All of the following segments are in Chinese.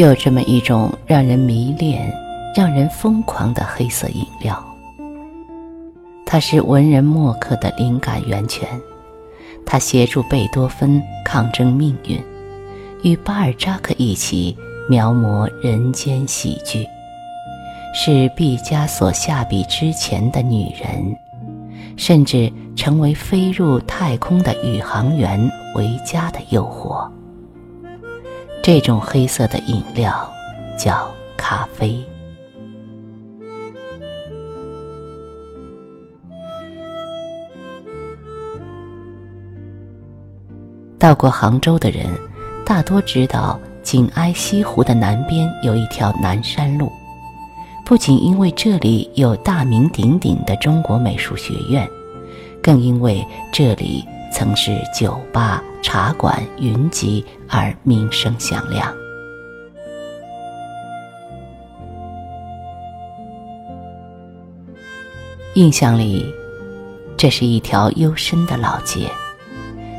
有这么一种让人迷恋、让人疯狂的黑色饮料，它是文人墨客的灵感源泉，它协助贝多芬抗争命运，与巴尔扎克一起描摹人间喜剧，是毕加索下笔之前的女人，甚至成为飞入太空的宇航员回家的诱惑。这种黑色的饮料叫咖啡。到过杭州的人，大多知道紧挨西湖的南边有一条南山路，不仅因为这里有大名鼎鼎的中国美术学院，更因为这里。曾是酒吧、茶馆云集而名声响亮。印象里，这是一条幽深的老街，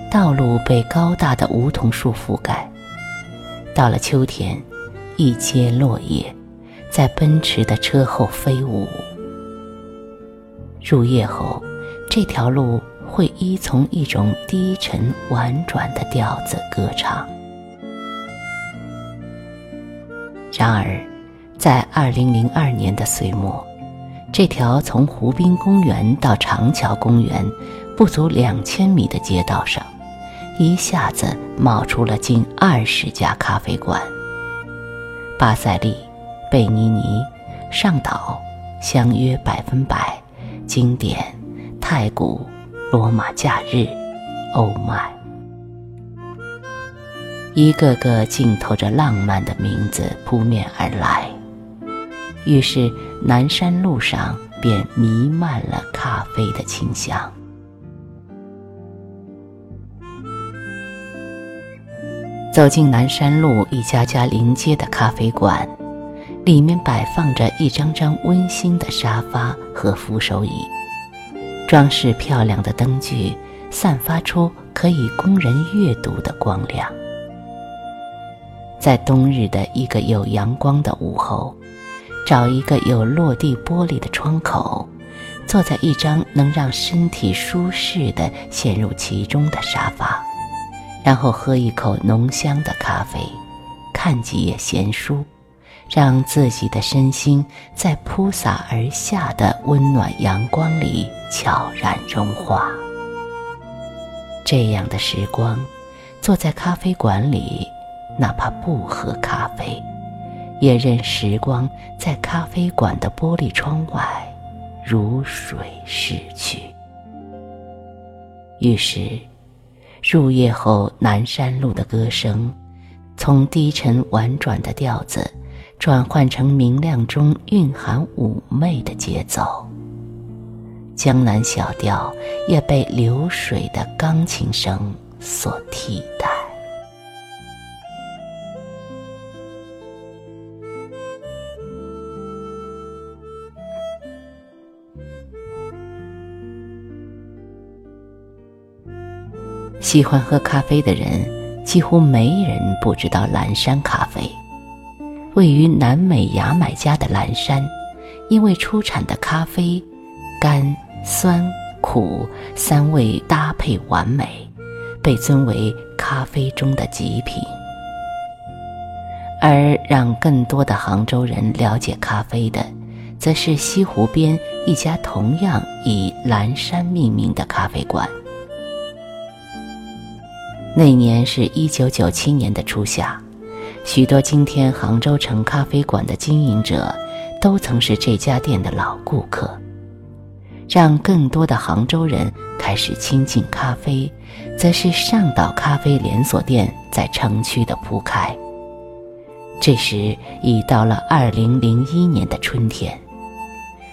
道路被高大的梧桐树覆盖。到了秋天，一街落叶在奔驰的车后飞舞。入夜后，这条路。会依从一种低沉婉转的调子歌唱。然而，在二零零二年的岁末，这条从湖滨公园到长桥公园不足两千米的街道上，一下子冒出了近二十家咖啡馆。巴塞利、贝尼尼、上岛、相约百分百、经典、太古。罗马假日，欧麦，一个个浸透着浪漫的名字扑面而来，于是南山路上便弥漫了咖啡的清香。走进南山路一家家临街的咖啡馆，里面摆放着一张张温馨的沙发和扶手椅。装饰漂亮的灯具，散发出可以供人阅读的光亮。在冬日的一个有阳光的午后，找一个有落地玻璃的窗口，坐在一张能让身体舒适的陷入其中的沙发，然后喝一口浓香的咖啡，看几页闲书。让自己的身心在铺洒而下的温暖阳光里悄然融化。这样的时光，坐在咖啡馆里，哪怕不喝咖啡，也任时光在咖啡馆的玻璃窗外如水逝去。于是，入夜后南山路的歌声，从低沉婉转的调子。转换成明亮中蕴含妩媚的节奏，江南小调也被流水的钢琴声所替代。喜欢喝咖啡的人，几乎没人不知道蓝山咖啡。位于南美牙买加的蓝山，因为出产的咖啡甘、酸、苦三味搭配完美，被尊为咖啡中的极品。而让更多的杭州人了解咖啡的，则是西湖边一家同样以蓝山命名的咖啡馆。那年是一九九七年的初夏。许多今天杭州城咖啡馆的经营者，都曾是这家店的老顾客，让更多的杭州人开始亲近咖啡，则是上岛咖啡连锁店在城区的铺开。这时已到了二零零一年的春天，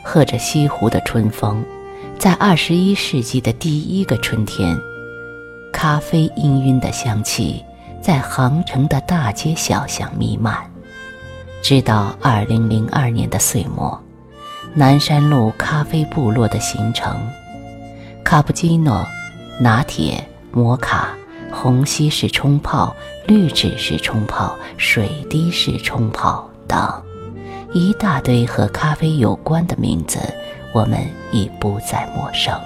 喝着西湖的春风，在二十一世纪的第一个春天，咖啡氤氲的香气。在杭城的大街小巷弥漫，直到二零零二年的岁末，南山路咖啡部落的形成，卡布奇诺、拿铁、摩卡、虹吸式冲泡、滤纸式冲泡、水滴式冲泡等，一大堆和咖啡有关的名字，我们已不再陌生。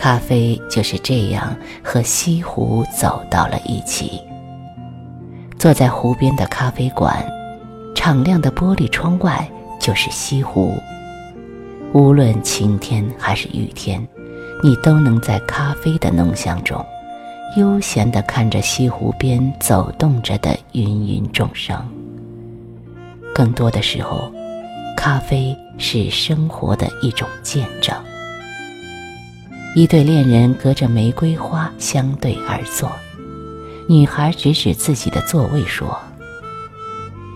咖啡就是这样和西湖走到了一起。坐在湖边的咖啡馆，敞亮的玻璃窗外就是西湖。无论晴天还是雨天，你都能在咖啡的浓香中，悠闲地看着西湖边走动着的芸芸众生。更多的时候，咖啡是生活的一种见证。一对恋人隔着玫瑰花相对而坐，女孩指指自己的座位说：“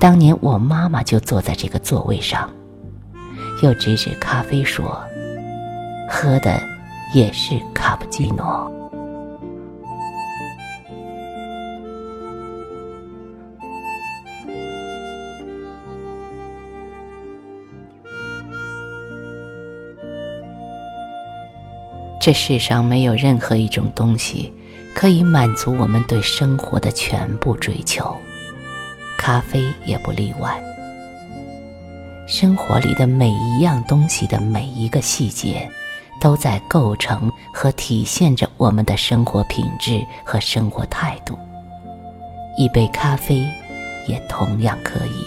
当年我妈妈就坐在这个座位上。”又指指咖啡说：“喝的也是卡布奇诺。”这世上没有任何一种东西可以满足我们对生活的全部追求，咖啡也不例外。生活里的每一样东西的每一个细节，都在构成和体现着我们的生活品质和生活态度。一杯咖啡，也同样可以。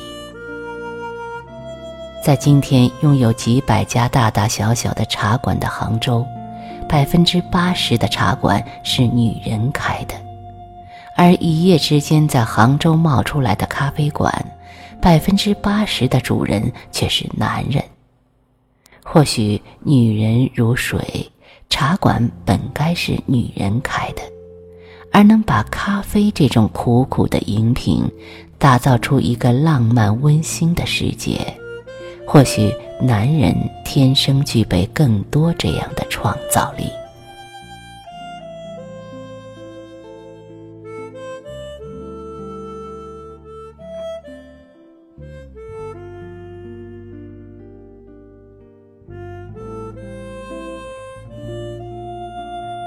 在今天拥有几百家大大小小的茶馆的杭州。百分之八十的茶馆是女人开的，而一夜之间在杭州冒出来的咖啡馆，百分之八十的主人却是男人。或许女人如水，茶馆本该是女人开的，而能把咖啡这种苦苦的饮品，打造出一个浪漫温馨的世界。或许男人天生具备更多这样的创造力。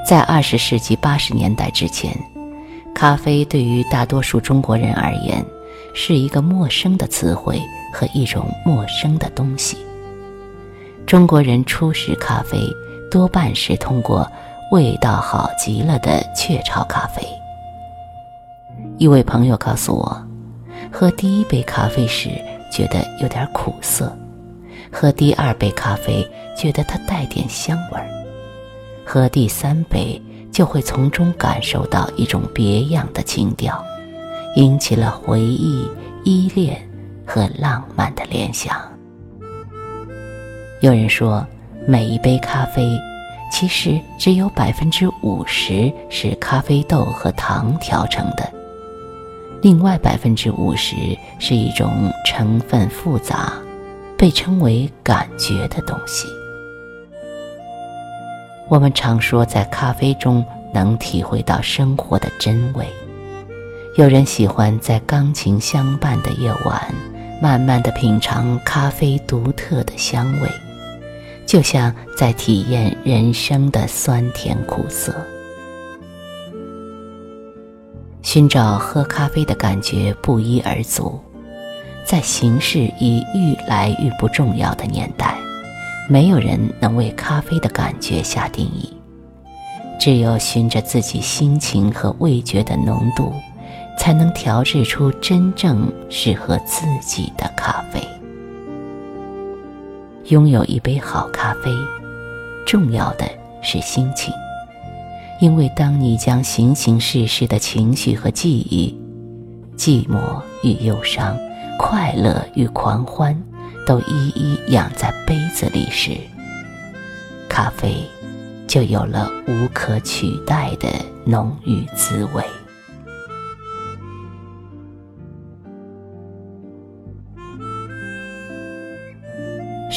在二十世纪八十年代之前，咖啡对于大多数中国人而言是一个陌生的词汇。和一种陌生的东西。中国人初识咖啡，多半是通过味道好极了的雀巢咖啡。一位朋友告诉我，喝第一杯咖啡时觉得有点苦涩，喝第二杯咖啡觉得它带点香味儿，喝第三杯就会从中感受到一种别样的情调，引起了回忆、依恋。和浪漫的联想。有人说，每一杯咖啡，其实只有百分之五十是咖啡豆和糖调成的，另外百分之五十是一种成分复杂，被称为感觉的东西。我们常说，在咖啡中能体会到生活的真味。有人喜欢在钢琴相伴的夜晚。慢慢的品尝咖啡独特的香味，就像在体验人生的酸甜苦涩。寻找喝咖啡的感觉不一而足，在形式已愈来愈不重要的年代，没有人能为咖啡的感觉下定义，只有循着自己心情和味觉的浓度。才能调制出真正适合自己的咖啡。拥有一杯好咖啡，重要的是心情，因为当你将形形色色的情绪和记忆、寂寞与忧伤、快乐与狂欢，都一一养在杯子里时，咖啡就有了无可取代的浓郁滋味。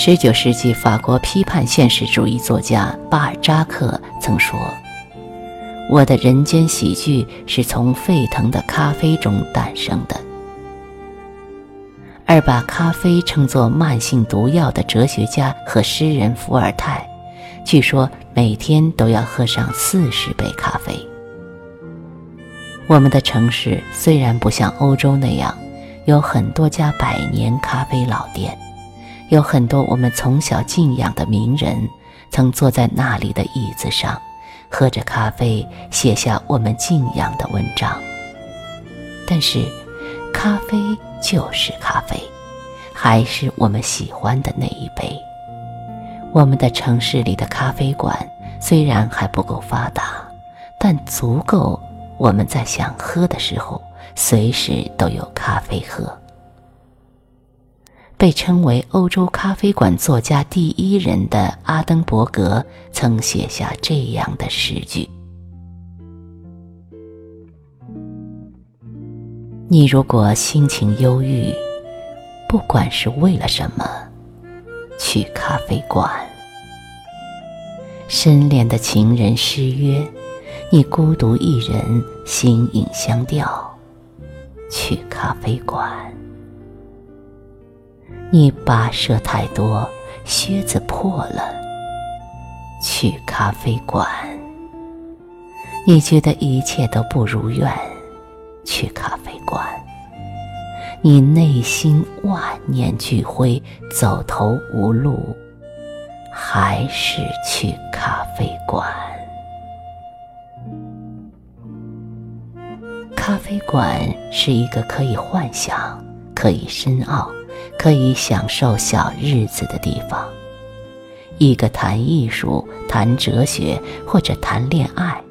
十九世纪法国批判现实主义作家巴尔扎克曾说：“我的人间喜剧是从沸腾的咖啡中诞生的。”而把咖啡称作慢性毒药的哲学家和诗人伏尔泰，据说每天都要喝上四十杯咖啡。我们的城市虽然不像欧洲那样有很多家百年咖啡老店，有很多我们从小敬仰的名人曾坐在那里的椅子上，喝着咖啡，写下我们敬仰的文章。但是，咖啡就是咖啡，还是我们喜欢的那一杯。我们的城市里的咖啡馆虽然还不够发达，但足够我们在想喝的时候，随时都有咖啡喝。被称为欧洲咖啡馆作家第一人的阿登伯格曾写下这样的诗句：“你如果心情忧郁，不管是为了什么。”去咖啡馆，深恋的情人失约，你孤独一人，心影相吊。去咖啡馆，你跋涉太多，靴子破了。去咖啡馆，你觉得一切都不如愿。去咖啡馆。你内心万念俱灰，走投无路，还是去咖啡馆？咖啡馆是一个可以幻想、可以深奥、可以享受小日子的地方，一个谈艺术、谈哲学或者谈恋爱，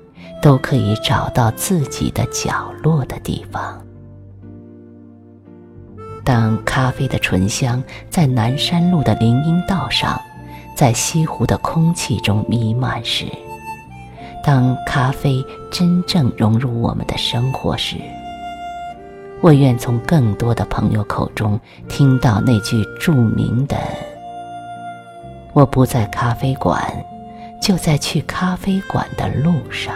都可以找到自己的角落的地方。当咖啡的醇香在南山路的林荫道上，在西湖的空气中弥漫时，当咖啡真正融入我们的生活时，我愿从更多的朋友口中听到那句著名的：“我不在咖啡馆，就在去咖啡馆的路上。”